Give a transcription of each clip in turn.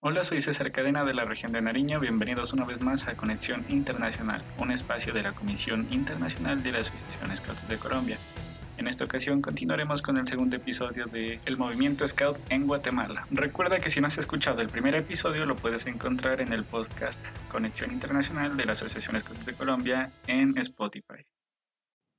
Hola, soy César Cadena de la región de Nariño. Bienvenidos una vez más a Conexión Internacional, un espacio de la Comisión Internacional de la Asociación Scouts de Colombia. En esta ocasión continuaremos con el segundo episodio de El Movimiento Scout en Guatemala. Recuerda que si no has escuchado el primer episodio lo puedes encontrar en el podcast Conexión Internacional de la Asociación Scouts de Colombia en Spotify.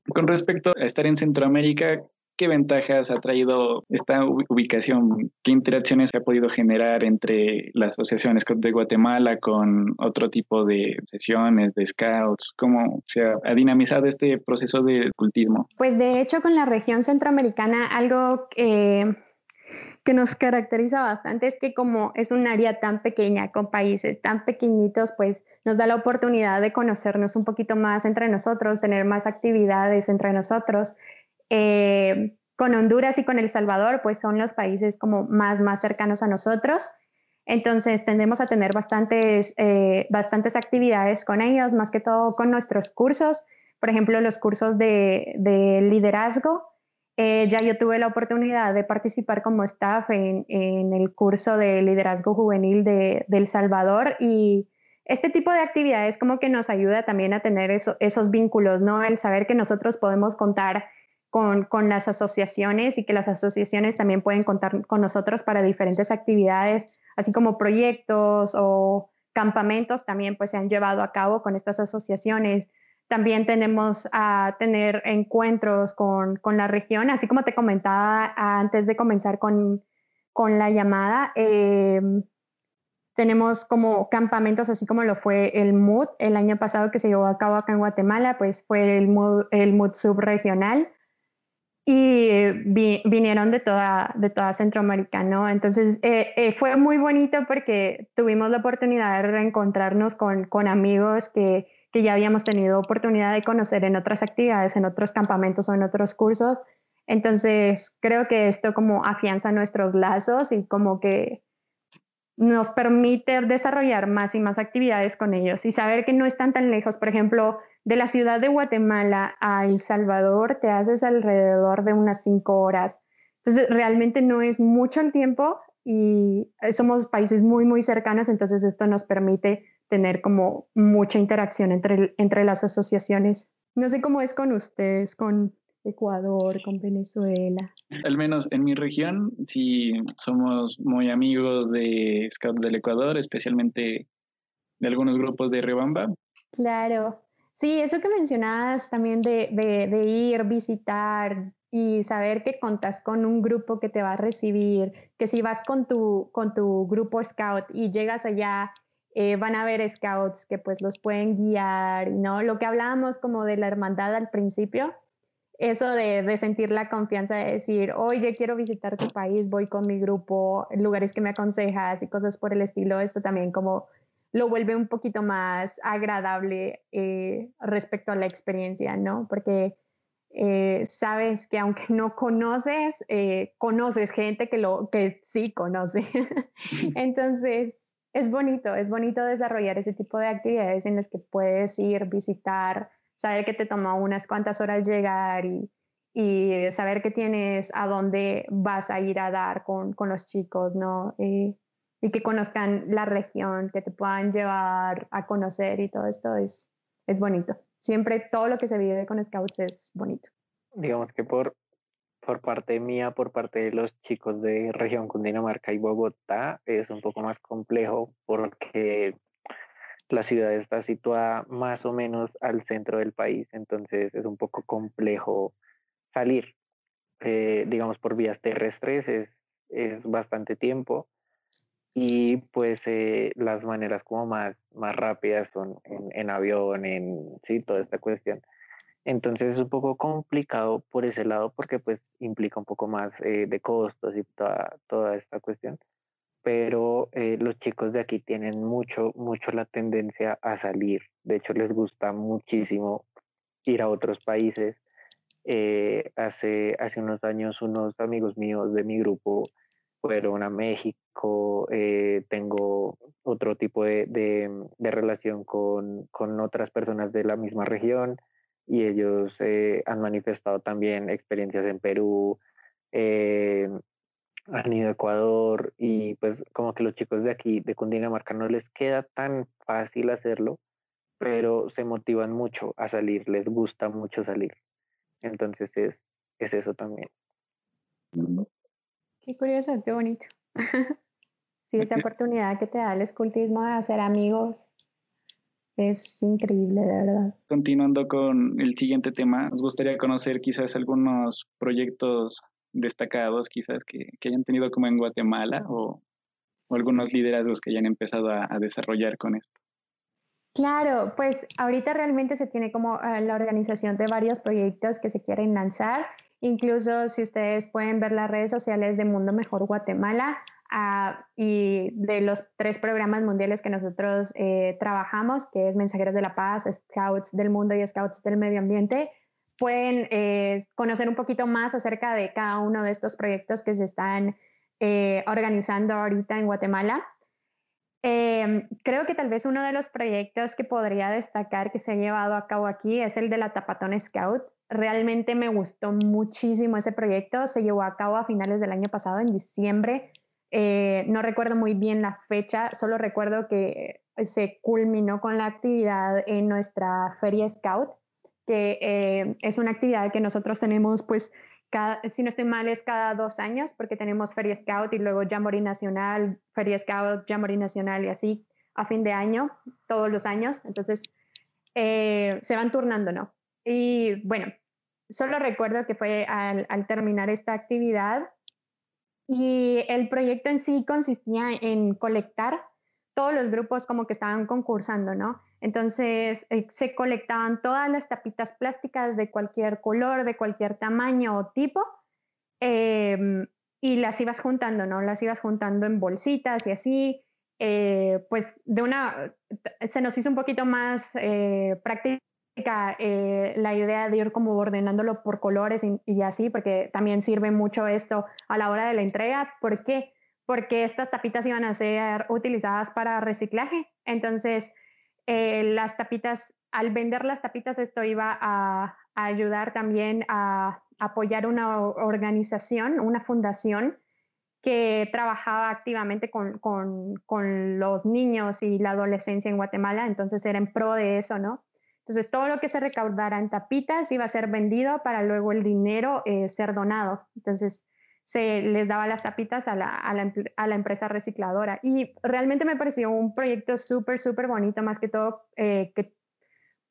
Con respecto a estar en Centroamérica, ¿Qué ventajas ha traído esta ubicación? ¿Qué interacciones ha podido generar entre las asociaciones de Guatemala con otro tipo de sesiones, de scouts? ¿Cómo se ha dinamizado este proceso de cultismo? Pues de hecho con la región centroamericana algo que nos caracteriza bastante es que como es un área tan pequeña, con países tan pequeñitos, pues nos da la oportunidad de conocernos un poquito más entre nosotros, tener más actividades entre nosotros. Eh, con Honduras y con El Salvador, pues son los países como más, más cercanos a nosotros. Entonces tendemos a tener bastantes, eh, bastantes actividades con ellos, más que todo con nuestros cursos. Por ejemplo, los cursos de, de liderazgo. Eh, ya yo tuve la oportunidad de participar como staff en, en el curso de liderazgo juvenil de, de, El Salvador y este tipo de actividades como que nos ayuda también a tener eso, esos vínculos, ¿no? El saber que nosotros podemos contar con, con, las asociaciones y que las asociaciones también pueden contar con nosotros para diferentes actividades, así como proyectos o campamentos también pues se han llevado a cabo con estas asociaciones. También tenemos a tener encuentros con, con la región, así como te comentaba antes de comenzar con, con la llamada. Eh, tenemos como campamentos, así como lo fue el MUD el año pasado que se llevó a cabo acá en Guatemala, pues fue el MUD, el MUD subregional y vinieron de toda, de toda Centroamérica, ¿no? Entonces eh, eh, fue muy bonito porque tuvimos la oportunidad de reencontrarnos con, con amigos que, que, ya habíamos tenido oportunidad de conocer en otras actividades, en otros campamentos o en otros cursos. Entonces creo que esto como afianza nuestros lazos y como que nos permite desarrollar más y más actividades con ellos y saber que no están tan lejos. Por ejemplo, de la ciudad de Guatemala a El Salvador te haces alrededor de unas cinco horas. Entonces, realmente no es mucho el tiempo y somos países muy, muy cercanos, entonces esto nos permite tener como mucha interacción entre, entre las asociaciones. No sé cómo es con ustedes, con Ecuador, con Venezuela. Al menos en mi región, sí somos muy amigos de Scouts del Ecuador, especialmente de algunos grupos de Rebamba. Claro, Sí, eso que mencionabas también de, de, ir, visitar y saber que contas con un grupo que te va a recibir, que si vas con tu, con tu grupo scout y llegas allá, eh, van a haber scouts que pues los pueden guiar, ¿no? Lo que hablábamos como de la hermandad al principio, eso de, de, sentir la confianza de decir, oye, quiero visitar tu país, voy con mi grupo, lugares que me aconsejas y cosas por el estilo, esto también como lo vuelve un poquito más agradable eh, respecto a la experiencia, ¿no? Porque eh, sabes que aunque no conoces, eh, conoces gente que, lo, que sí conoce. Entonces, es bonito, es bonito desarrollar ese tipo de actividades en las que puedes ir, visitar, saber que te toma unas cuantas horas llegar y, y saber que tienes a dónde vas a ir a dar con, con los chicos, ¿no? Y que conozcan la región, que te puedan llevar a conocer y todo esto es, es bonito. Siempre todo lo que se vive con Scouts es bonito. Digamos que por, por parte mía, por parte de los chicos de región Cundinamarca y Bogotá, es un poco más complejo porque la ciudad está situada más o menos al centro del país, entonces es un poco complejo salir. Eh, digamos, por vías terrestres es, es bastante tiempo y pues eh, las maneras como más, más rápidas son en, en, avión, en sí, toda esta cuestión. Entonces es un poco complicado por ese lado porque pues implica un poco más eh, de costos y toda, toda esta cuestión. Pero eh, los chicos de aquí tienen mucho, mucho la tendencia a salir. De hecho, les gusta muchísimo ir a otros países. hace, hace unos años unos amigos míos de mi grupo fueron a México, eh, tengo otro tipo de, de, relación con, con, otras personas de la misma región y ellos eh, han manifestado también experiencias en Perú, eh, han ido a Ecuador y pues como que los chicos de aquí, de Cundinamarca, no les queda tan fácil hacerlo, pero se motivan mucho a salir, les gusta mucho salir. Entonces es, es eso también. Qué curioso, qué bonito. sí, esa oportunidad que te da el escultismo de hacer amigos es increíble, de verdad. Continuando con el siguiente tema, nos gustaría conocer quizás algunos proyectos destacados, quizás que, que hayan tenido como en Guatemala o, o, algunos liderazgos que hayan empezado a, a desarrollar con esto. Claro, pues ahorita realmente se tiene como eh, la organización de varios proyectos que se quieren lanzar. Incluso si ustedes pueden ver las redes sociales de Mundo Mejor Guatemala uh, y de los tres programas mundiales que nosotros eh, trabajamos, que es Mensajeros de la Paz, Scouts del Mundo y Scouts del Medio Ambiente, pueden eh, conocer un poquito más acerca de cada uno de estos proyectos que se están eh, organizando ahorita en Guatemala. Eh, creo que tal vez uno de los proyectos que podría destacar que se ha llevado a cabo aquí es el de la Tapatón Scout. Realmente me gustó muchísimo ese proyecto. Se llevó a cabo a finales del año pasado, en diciembre. Eh, no recuerdo muy bien la fecha, solo recuerdo que se culminó con la actividad en nuestra feria Scout, que eh, es una actividad que nosotros tenemos pues cada, si no estoy mal, es cada dos años, porque tenemos Feria Scout y luego Jamboree Nacional, Feria Scout, Jamboree Nacional y así a fin de año, todos los años. Entonces, eh, se van turnando, ¿no? Y bueno, solo recuerdo que fue al, terminar esta actividad y el proyecto en sí consistía en colectar todos los grupos como que estaban concursando, ¿no? Entonces eh, se colectaban todas las tapitas plásticas de cualquier color, de cualquier tamaño o tipo, eh, y las ibas juntando, ¿no? Las ibas juntando en bolsitas y así. Eh, pues de una, se nos hizo un poquito más eh, la idea de ir como ordenándolo por colores y, así, porque también sirve mucho esto a la hora de la entrega. ¿Por qué? Porque estas tapitas iban a ser utilizadas para reciclaje. Entonces, eh, las tapitas, al vender las tapitas, esto iba a, a, ayudar también a apoyar una organización, una fundación que trabajaba activamente con, con, con, los niños y la adolescencia en Guatemala, entonces era en pro de eso, ¿no? Entonces todo lo que se recaudara en tapitas iba a ser vendido para luego el dinero eh, ser donado. Entonces se les daba las tapitas a la, a la, a la empresa recicladora. Y realmente me pareció un proyecto súper, súper bonito, más que todo eh,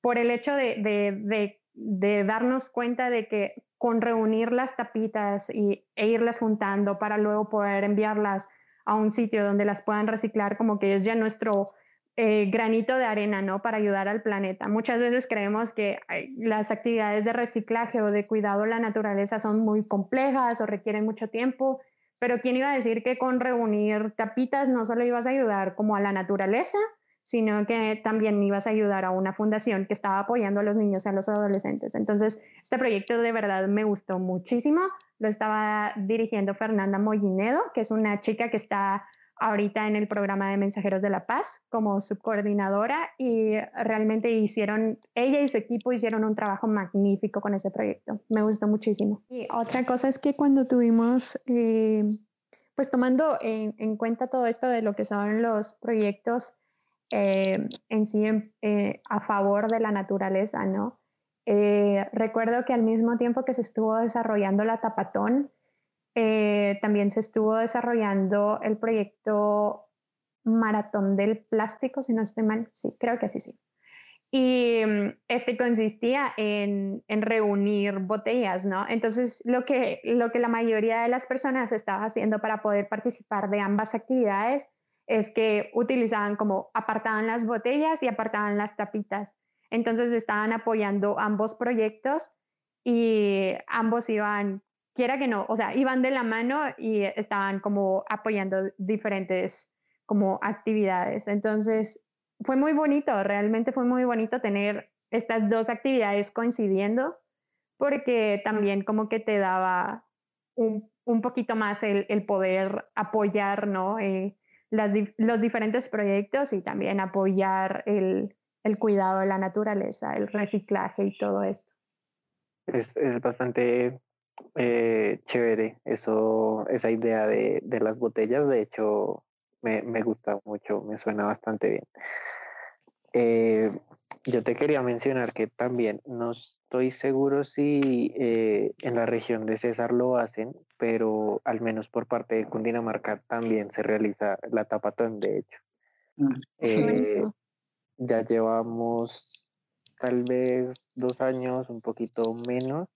por el hecho de, de, de, de, darnos cuenta de que con reunir las tapitas y, e irlas juntando para luego poder enviarlas a un sitio donde las puedan reciclar, como que es ya nuestro eh, granito de arena, ¿no? Para ayudar al planeta. Muchas veces creemos que las actividades de reciclaje o de cuidado de la naturaleza son muy complejas o requieren mucho tiempo, pero ¿quién iba a decir que con reunir tapitas no solo ibas a ayudar como a la naturaleza, sino que también ibas a ayudar a una fundación que estaba apoyando a los niños y a los adolescentes. Entonces, este proyecto de verdad me gustó muchísimo. Lo estaba dirigiendo Fernanda Mollinedo, que es una chica que está ahorita en el programa de Mensajeros de la Paz como subcoordinadora y realmente hicieron, ella y su equipo hicieron un trabajo magnífico con ese proyecto. Me gustó muchísimo. Y otra cosa es que cuando tuvimos, eh, pues tomando en, en, cuenta todo esto de lo que son los proyectos eh, en sí eh, a favor de la naturaleza, ¿no? Eh, recuerdo que al mismo tiempo que se estuvo desarrollando la Tapatón, eh, también se estuvo desarrollando el proyecto Maratón del Plástico, si no estoy mal, sí, creo que así sí. Y mm, este consistía en, en, reunir botellas, ¿no? Entonces, lo que, lo que la mayoría de las personas estaba haciendo para poder participar de ambas actividades es que utilizaban como apartaban las botellas y apartaban las tapitas. Entonces, estaban apoyando ambos proyectos y ambos iban quiera que no, o sea, iban de la mano y estaban como apoyando diferentes como actividades. Entonces, fue muy bonito, realmente fue muy bonito tener estas dos actividades coincidiendo, porque también como que te daba un, un poquito más el, el, poder apoyar, ¿no? Eh, las, los diferentes proyectos y también apoyar el, el, cuidado de la naturaleza, el reciclaje y todo esto. Es, es bastante eh, chévere eso, esa idea de, de, las botellas. De hecho, me, me, gusta mucho, me suena bastante bien. Eh, yo te quería mencionar que también no estoy seguro si eh, en la región de César lo hacen, pero al menos por parte de Cundinamarca también se realiza la tapatón, de hecho. Mm, eh, ya llevamos tal vez dos años, un poquito menos,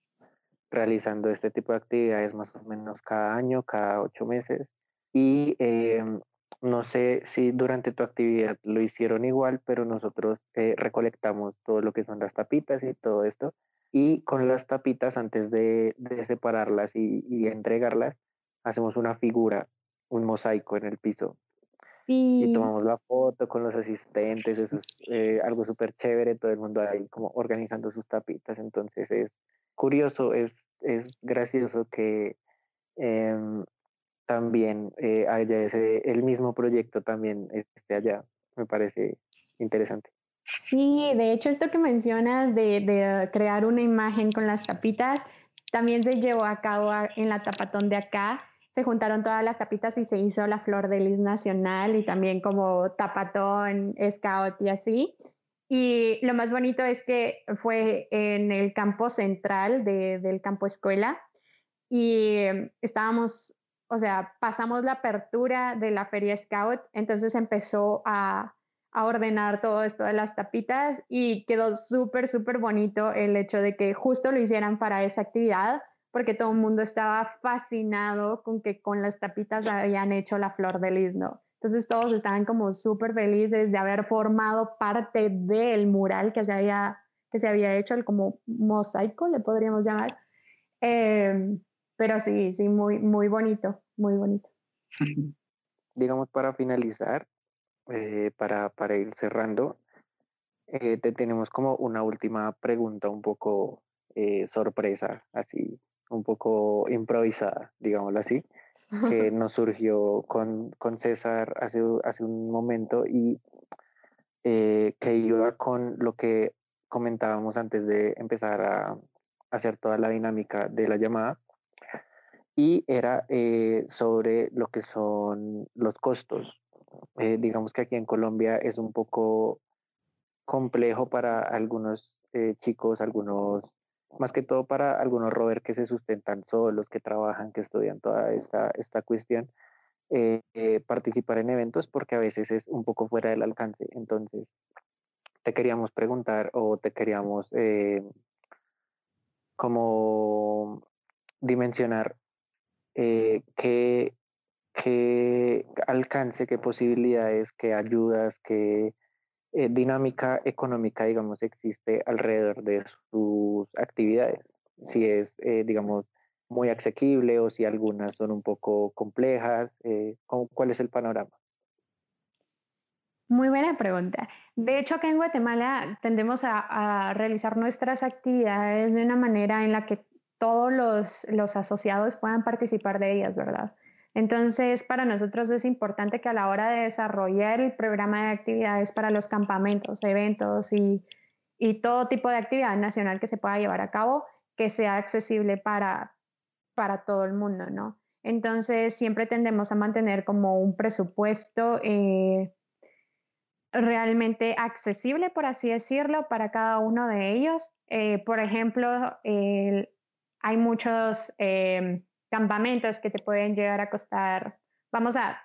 realizando este tipo de actividades más o menos cada año, cada ocho meses. Y em, no sé si durante tu actividad lo hicieron igual, pero nosotros eh, recolectamos todo lo que son las tapitas y todo esto. Y con las tapitas, antes de, separarlas y, entregarlas, hacemos una figura, un mosaico en el piso. Y tomamos la foto con los asistentes, eso es eh, algo súper chévere, todo el mundo ahí como organizando sus tapitas. Entonces es curioso, es, es gracioso que em, también eh, haya ese, el mismo proyecto también esté allá. Me parece interesante. Sí, de hecho esto que mencionas de, de, crear una imagen con las tapitas, también se llevó a cabo en la tapatón de acá. Se juntaron todas las tapitas y se hizo la flor de lis nacional y también como tapatón, scout y así. Y lo más bonito es que fue en el campo central de, del campo escuela y estábamos o sea, pasamos la apertura de la feria Scout, entonces empezó a, ordenar todo esto de las tapitas y quedó súper, súper bonito el hecho de que justo lo hicieran para esa actividad, porque todo el mundo estaba fascinado con que con las tapitas habían hecho la flor de lis, ¿no? Entonces todos estaban como súper felices de haber formado parte del mural que se había, que se había hecho, el como mosaico, le podríamos llamar. Em, pero sí, sí, muy, muy bonito, muy bonito. Digamos, para finalizar, eh, para, para, ir cerrando, eh, te tenemos como una última pregunta un poco eh, sorpresa, así, un poco improvisada, digámoslo así, que nos surgió con, con César hace, hace un momento y que iba con lo que comentábamos antes de empezar a hacer toda la dinámica de la llamada y era eh, sobre lo que son los costos. Eh, digamos que aquí en Colombia es un poco complejo para algunos eh, chicos, algunos, más que todo para algunos rover que se sustentan solos, que trabajan, que estudian toda esta, esta cuestión, participar en eventos porque a veces es un poco fuera del alcance. Entonces, te queríamos preguntar o te queríamos como dimensionar eh, qué, alcance, qué posibilidades, qué ayudas, qué eh, dinámica económica, digamos, existe alrededor de sus actividades. Si es, eh, digamos, muy asequible o si algunas son un poco complejas, ¿cuál es el panorama? Muy buena pregunta. De hecho, acá en Guatemala tendemos a, a, realizar nuestras actividades de una manera en la que todos los, asociados puedan participar de ellas, ¿verdad? Entonces, para nosotros es importante que a la hora de desarrollar el programa de actividades para los campamentos, eventos y, todo tipo de actividad nacional que se pueda llevar a cabo, que sea accesible para, para todo el mundo, ¿no? Entonces, siempre tendemos a mantener como un presupuesto eh, realmente accesible, por así decirlo, para cada uno de ellos. Eh, por ejemplo, hay muchos em, campamentos que te pueden llegar a costar, vamos a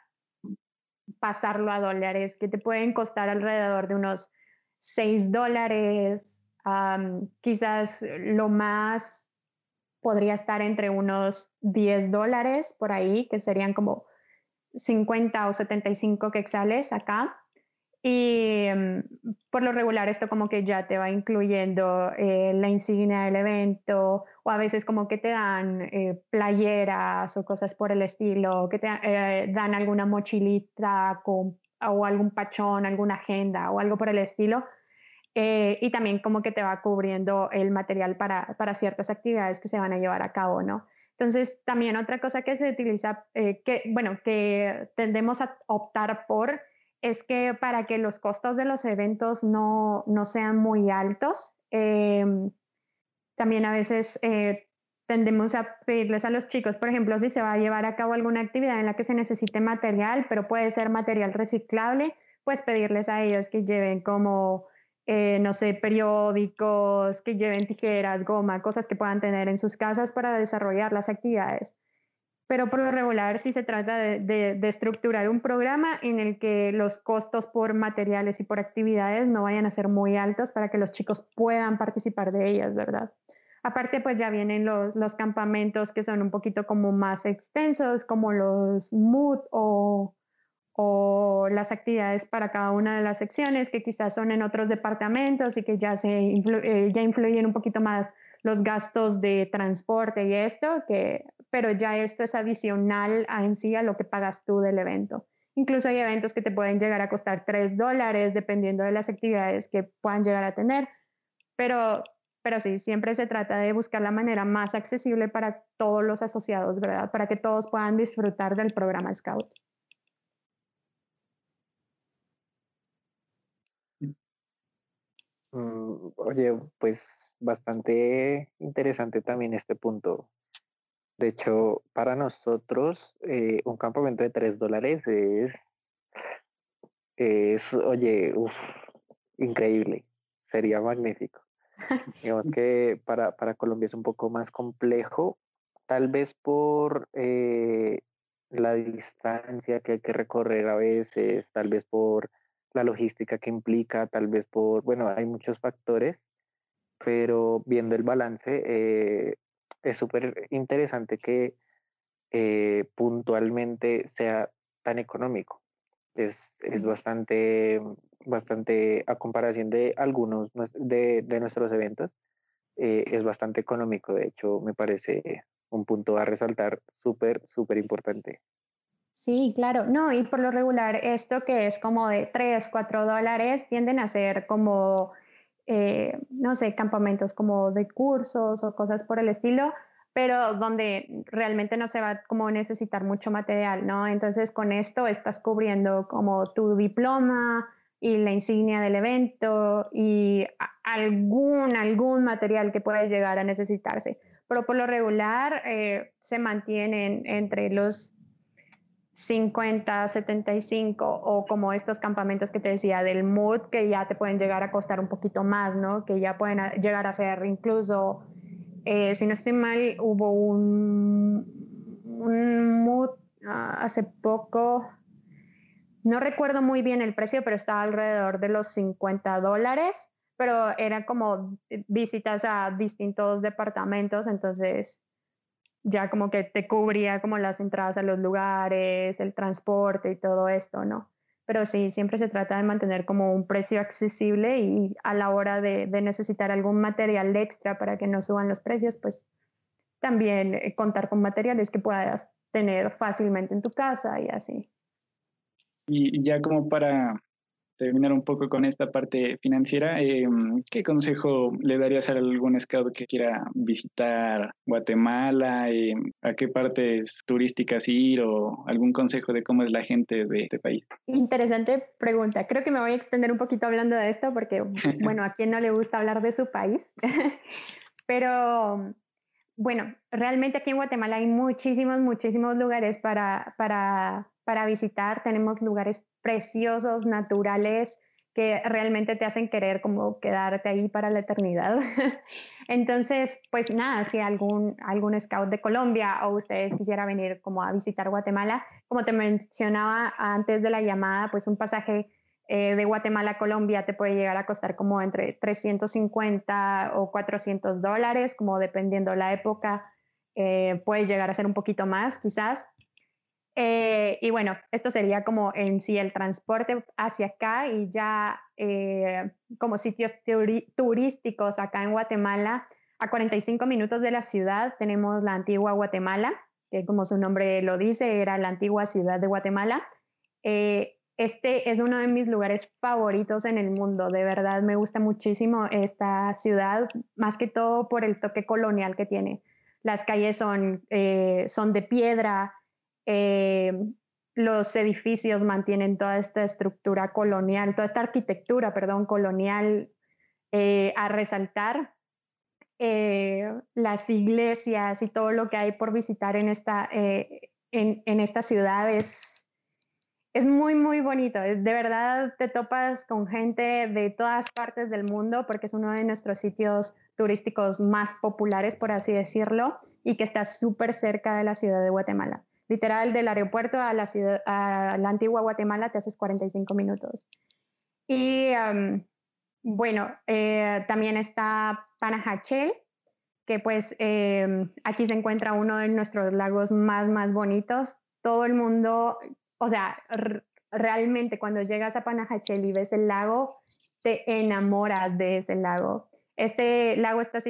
pasarlo a dólares, que te pueden costar alrededor de unos 6 dólares, quizás lo más podría estar entre unos 10 dólares por ahí, que serían como 50 o 75 quexales acá. Y em, por lo regular esto como que ya te va incluyendo eh, la insignia del evento o a veces como que te dan eh, playeras o cosas por el estilo, que te eh, dan alguna mochilita con, o algún pachón, alguna agenda o algo por el estilo. y también como que te va cubriendo el material para, para, ciertas actividades que se van a llevar a cabo, ¿no? Entonces, también otra cosa que se utiliza, que, bueno, que tendemos a optar por es que para que los costos de los eventos no, sean muy altos, em, también a veces eh, tendemos a pedirles a los chicos, por ejemplo, si se va a llevar a cabo alguna actividad en la que se necesite material, pero puede ser material reciclable, pues pedirles a ellos que lleven como, eh, no sé, periódicos, que lleven tijeras, goma, cosas que puedan tener en sus casas para desarrollar las actividades. Pero por lo regular sí se trata de, de estructurar un programa en el que los costos por materiales y por actividades no vayan a ser muy altos para que los chicos puedan participar de ellas, ¿verdad? Aparte, pues ya vienen los, los, campamentos que son un poquito como más extensos, como los MOOD o, o, las actividades para cada una de las secciones, que quizás son en otros departamentos y que ya, se eh, ya influyen un poquito más los gastos de transporte y esto, que, pero ya esto es adicional a en sí a lo que pagas tú del evento. Incluso hay eventos que te pueden llegar a costar 3 dólares dependiendo de las actividades que puedan llegar a tener, pero pero sí, siempre se trata de buscar la manera más accesible para todos los asociados, ¿verdad? Para que todos puedan disfrutar del programa Scout. Mm, oye, pues bastante interesante también este punto. De hecho, para nosotros, eh, un campamento de tres dólares es, es, oye, uf, increíble, sería magnífico. Digamos que para, para, Colombia es un poco más complejo, tal vez por eh, la distancia que hay que recorrer a veces, tal vez por la logística que implica, tal vez por, bueno, hay muchos factores, pero viendo el balance, eh, es súper interesante que eh, puntualmente sea tan económico. Es, es bastante bastante, a comparación de algunos de, de nuestros eventos, eh, es bastante económico. De hecho, me parece un punto a resaltar súper, súper importante. Sí, claro. No, y por lo regular, esto que es como de 3, 4 dólares, tienden a ser como, eh, no sé, campamentos como de cursos o cosas por el estilo, pero donde realmente no se va como necesitar mucho material, ¿no? Entonces, con esto estás cubriendo como tu diploma, y la insignia del evento y algún, algún material que pueda llegar a necesitarse. Pero por lo regular eh, se mantienen entre los 50, 75 o como estos campamentos que te decía del mood que ya te pueden llegar a costar un poquito más, ¿no? Que ya pueden llegar a ser incluso, eh, si no estoy mal, hubo un, un ah, hace poco, no recuerdo muy bien el precio, pero estaba alrededor de los 50 dólares, pero eran como visitas a distintos departamentos, entonces ya como que te cubría como las entradas a los lugares, el transporte y todo esto, ¿no? Pero sí, siempre se trata de mantener como un precio accesible y a la hora de, necesitar algún material extra para que no suban los precios, pues también eh, contar con materiales que puedas tener fácilmente en tu casa y así. Y ya como para terminar un poco con esta parte financiera, em, ¿qué consejo le darías a algún scout que quiera visitar Guatemala? Em, ¿A qué partes turísticas ir o algún consejo de cómo es la gente de este país? Interesante pregunta. Creo que me voy a extender un poquito hablando de esto porque, bueno, a quien no le gusta hablar de su país. Pero bueno, realmente aquí en Guatemala hay muchísimos, muchísimos lugares para, para para visitar. Tenemos lugares preciosos, naturales, que realmente te hacen querer como quedarte ahí para la eternidad. Entonces, pues nada, si algún, algún scout de Colombia o ustedes quisiera venir como a visitar Guatemala, como te mencionaba antes de la llamada, pues un pasaje eh, de Guatemala a Colombia te puede llegar a costar como entre 350 o 400 dólares, como dependiendo la época, eh, puede llegar a ser un poquito más quizás. Eh, y bueno, esto sería como en sí el transporte hacia acá y ya eh, como sitios turísticos acá en Guatemala, a 45 minutos de la ciudad tenemos la antigua Guatemala, que como su nombre lo dice, era la antigua ciudad de Guatemala. Eh, este es uno de mis lugares favoritos en el mundo, de verdad me gusta muchísimo esta ciudad, más que todo por el toque colonial que tiene. Las calles son, son de piedra, eh, los edificios mantienen toda esta estructura colonial, toda esta arquitectura, perdón, colonial eh, a resaltar. eh, las iglesias y todo lo que hay por visitar en esta, eh, en, en, esta ciudad es, es muy, muy bonito. De verdad te topas con gente de todas partes del mundo porque es uno de nuestros sitios turísticos más populares, por así decirlo, y que está súper cerca de la ciudad de Guatemala. Literal, del aeropuerto a la, ciudad, a la antigua Guatemala te haces 45 minutos. Y bueno, eh, también está Panajachel, que pues em, aquí se encuentra uno de nuestros lagos más, más bonitos. Todo el mundo, o sea, realmente cuando llegas a Panajachel y ves el lago, te enamoras de ese lago. Este lago está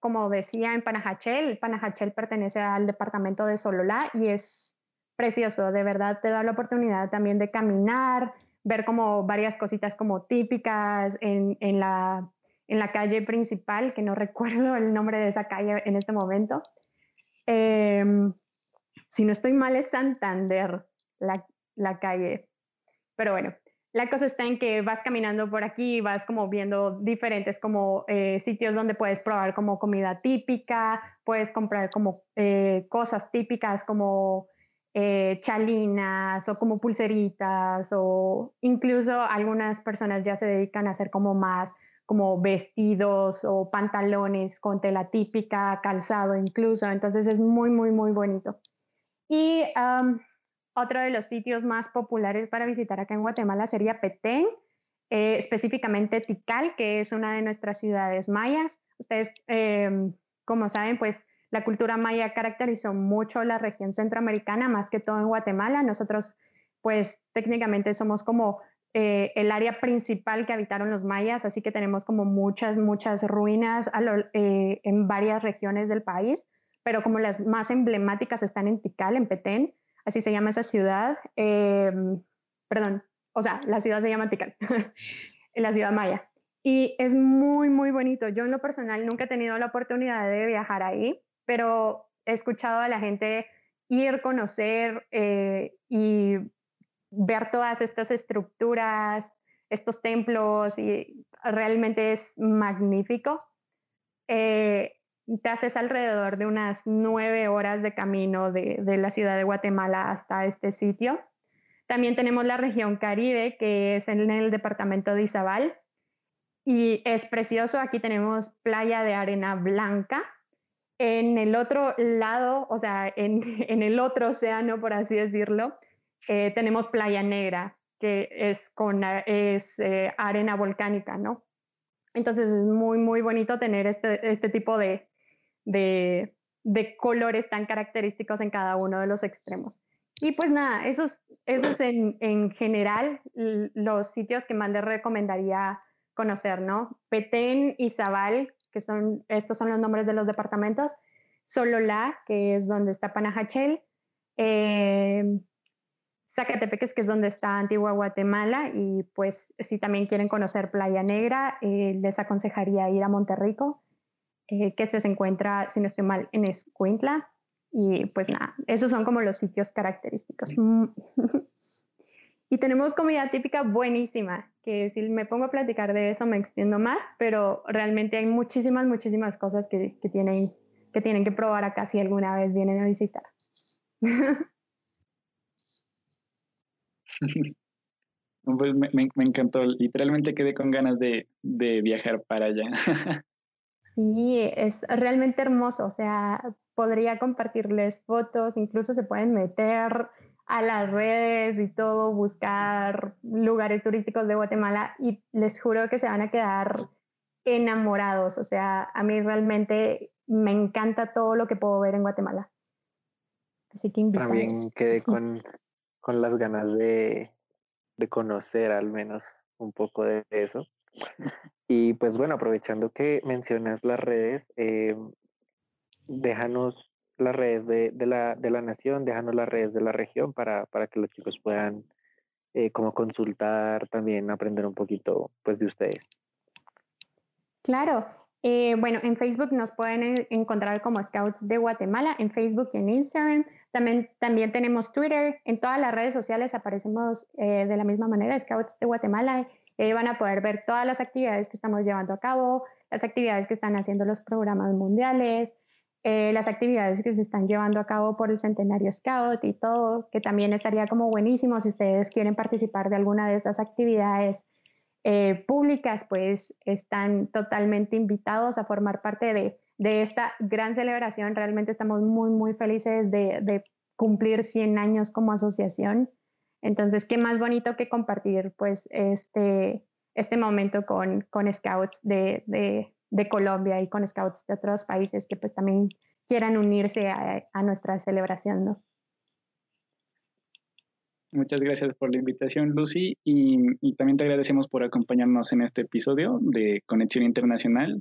como decía, en Panajachel. Panajachel pertenece al departamento de Sololá y es precioso, de verdad te da la oportunidad también de caminar, ver como varias cositas como típicas en, en, la, en la calle principal, que no recuerdo el nombre de esa calle en este momento. Em, si no estoy mal es Santander, la, la calle. Pero bueno, la cosa está en que vas caminando por aquí, vas como viendo diferentes como eh, sitios donde puedes probar como comida típica, puedes comprar como eh, cosas típicas como eh, chalinas o como pulseritas o incluso algunas personas ya se dedican a hacer como más como vestidos o pantalones con tela típica, calzado incluso, entonces es muy, muy, muy bonito. Y otro de los sitios más populares para visitar acá en Guatemala sería Petén, eh, específicamente Tikal, que es una de nuestras ciudades mayas. Ustedes, em, como saben, pues la cultura maya caracterizó mucho la región centroamericana, más que todo en Guatemala. Nosotros, pues técnicamente somos como eh, el área principal que habitaron los mayas, así que tenemos como muchas, muchas ruinas eh, en varias regiones del país, pero como las más emblemáticas están en Tikal, en Petén, así se llama esa ciudad. Em, perdón, o sea, la ciudad se llama Tikal, la ciudad maya. Y es muy, muy bonito. Yo en lo personal nunca he tenido la oportunidad de viajar ahí, pero he escuchado a la gente ir, conocer eh, y ver todas estas estructuras, estos templos, y realmente es magnífico. Eh, te haces alrededor de unas nueve horas de camino de, la ciudad de Guatemala hasta este sitio. También tenemos la región Caribe, que es en el departamento de Izabal, y es precioso. Aquí tenemos playa de arena blanca. En el otro lado, o sea, en, el otro océano, por así decirlo, eh, tenemos playa negra, que es con es, eh, arena volcánica, ¿no? Entonces es muy, muy bonito tener este, este tipo de, de, colores tan característicos en cada uno de los extremos. Y pues nada, esos, esos en, en general los sitios que más les recomendaría conocer, ¿no? Petén y Zabal, que son, estos son los nombres de los departamentos, Sololá, que es donde está Panajachel, eh, Zacatepeques, que es donde está Antigua Guatemala, y pues si también quieren conocer Playa Negra, eh, les aconsejaría ir a Monterrico, eh, que este se encuentra, si no estoy mal, en Escuintla. Y pues nada, esos son como los sitios característicos. y tenemos comida típica buenísima, que si me pongo a platicar de eso me extiendo más, pero realmente hay muchísimas, muchísimas cosas que, que tienen, que tienen que probar acá si alguna vez vienen a visitar. Pues me, me, encantó, literalmente quedé con ganas de, de viajar para allá. Sí, es realmente hermoso, o sea, podría compartirles fotos, incluso se pueden meter a las redes y todo, buscar lugares turísticos de Guatemala y les juro que se van a quedar enamorados, o sea, a mí realmente me encanta todo lo que puedo ver en Guatemala. Así que También quedé con, con las ganas de, de conocer al menos un poco de eso. Y pues bueno, aprovechando que mencionas las redes, eh, déjanos las redes de, de, la, de, la, nación, déjanos las redes de la región para, para que los chicos puedan eh, como consultar, también aprender un poquito pues de ustedes. Claro, eh, bueno, en Facebook nos pueden encontrar como Scouts de Guatemala, en Facebook y en Instagram. También, también tenemos Twitter, en todas las redes sociales aparecemos de la misma manera, Scouts de Guatemala Eh, van a poder ver todas las actividades que estamos llevando a cabo, las actividades que están haciendo los programas mundiales, eh, las actividades que se están llevando a cabo por el Centenario Scout y todo, que también estaría como buenísimo si ustedes quieren participar de alguna de estas actividades eh, públicas, pues están totalmente invitados a formar parte de, de, esta gran celebración. Realmente estamos muy, muy felices de, de cumplir 100 años como asociación. Entonces, qué más bonito que compartir pues este, este momento con, con scouts de, de, de, Colombia y con scouts de otros países que pues también quieran unirse a, a nuestra celebración, ¿no? Muchas gracias por la invitación, Lucy, y, y, también te agradecemos por acompañarnos en este episodio de Conexión Internacional.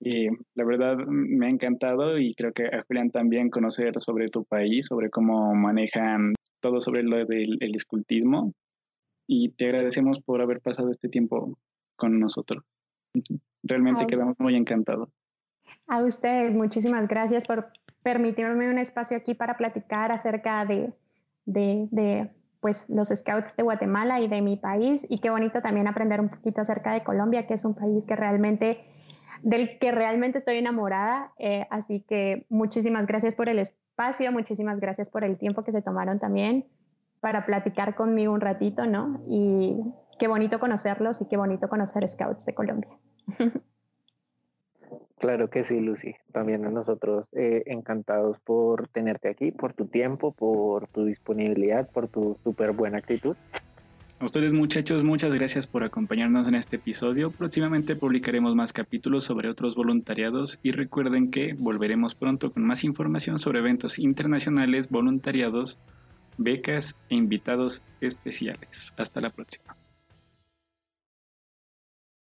Y la verdad me ha encantado y creo que a Julián también conocer sobre tu país, sobre cómo manejan todo sobre lo del el escultismo. Y te agradecemos por haber pasado este tiempo con nosotros. Realmente quedamos muy encantados. A ustedes, muchísimas gracias por permitirme un espacio aquí para platicar acerca de, de, de pues los scouts de Guatemala y de mi país y qué bonito también aprender un poquito acerca de Colombia, que es un país que realmente del que realmente estoy enamorada. Eh, así que muchísimas gracias por el espacio, muchísimas gracias por el tiempo que se tomaron también para platicar conmigo un ratito, ¿no? Y qué bonito conocerlos y qué bonito conocer Scouts de Colombia. Claro que sí, Lucy. También a nosotros eh, encantados por tenerte aquí, por tu tiempo, por tu disponibilidad, por tu súper buena actitud. A ustedes muchachos, muchas gracias por acompañarnos en este episodio. Próximamente publicaremos más capítulos sobre otros voluntariados y recuerden que volveremos pronto con más información sobre eventos internacionales, voluntariados, becas e invitados especiales. Hasta la próxima.